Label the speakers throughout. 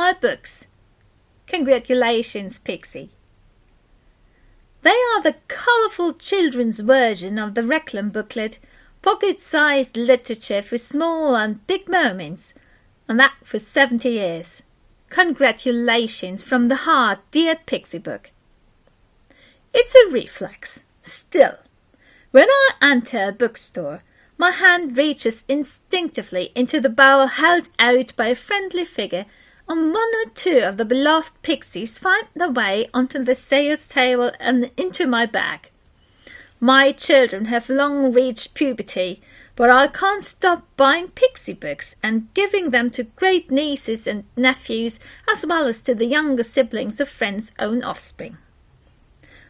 Speaker 1: my books. Congratulations, Pixi. They are the colourful children's version of the Reclam booklet, pocket-sized literature for small and big moments, and that for 70 years. Congratulations from the heart, dear Pixi Book. It's a reflex, still. When I enter a bookstore, my hand reaches instinctively into the bowl held out by a friendly figure, and one or two of the beloved pixis find their way onto the sales table and into my bag. My children have long reached puberty, but I can't stop buying pixi books and giving them to great nieces and nephews, as well as to the younger siblings of friends' own offspring.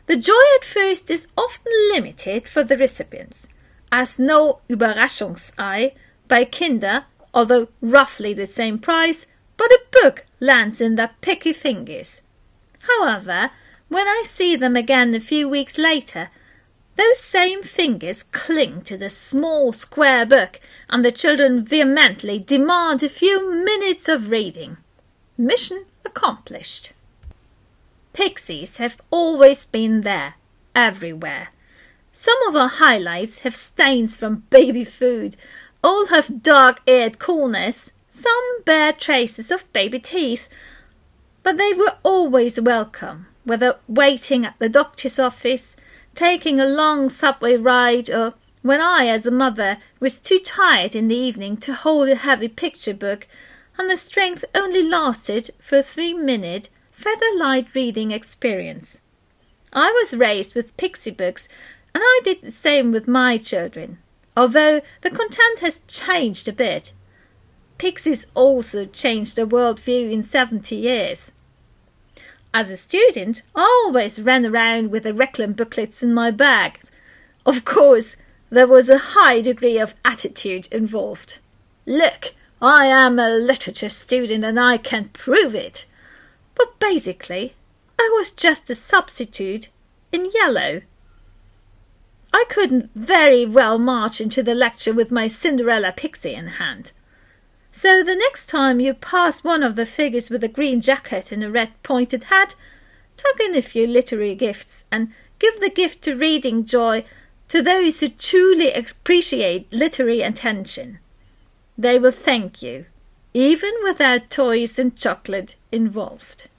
Speaker 1: The joy at first is often limited for the recipients as no Überraschungsei by Kinder, although roughly the same price, but a book lands in their picky fingers. However, when I see them again a few weeks later, those same fingers cling to the small square book, and the children vehemently demand a few minutes of reading. Mission accomplished. Pixis have always been there, everywhere. Some of our highlights have stains from baby food, all have dark eared corners, some bear traces of baby teeth, but they were always welcome, whether waiting at the doctor's office, taking a long subway ride, or when I, as a mother, was too tired in the evening to hold a heavy picture book, and the strength only lasted for a three-minute feather-light reading experience. I was raised with pixi books and I did the same with my children, although the content has changed a bit. Pixis also changed their worldview in 70 years. As a student, I always ran around with the Reclam booklets in my bag. Of course, there was a high degree of attitude involved. Look, I am a literature student and I can prove it. But basically, I was just a substitute in yellow. I couldn't very well march into the lecture with my Cinderella pixi in hand. So the next time you pass one of the figures with a green jacket and a red pointed hat, tuck in a few literary gifts and give the gift to reading joy to those who truly appreciate literary attention. They will thank you, even without toys and chocolate involved.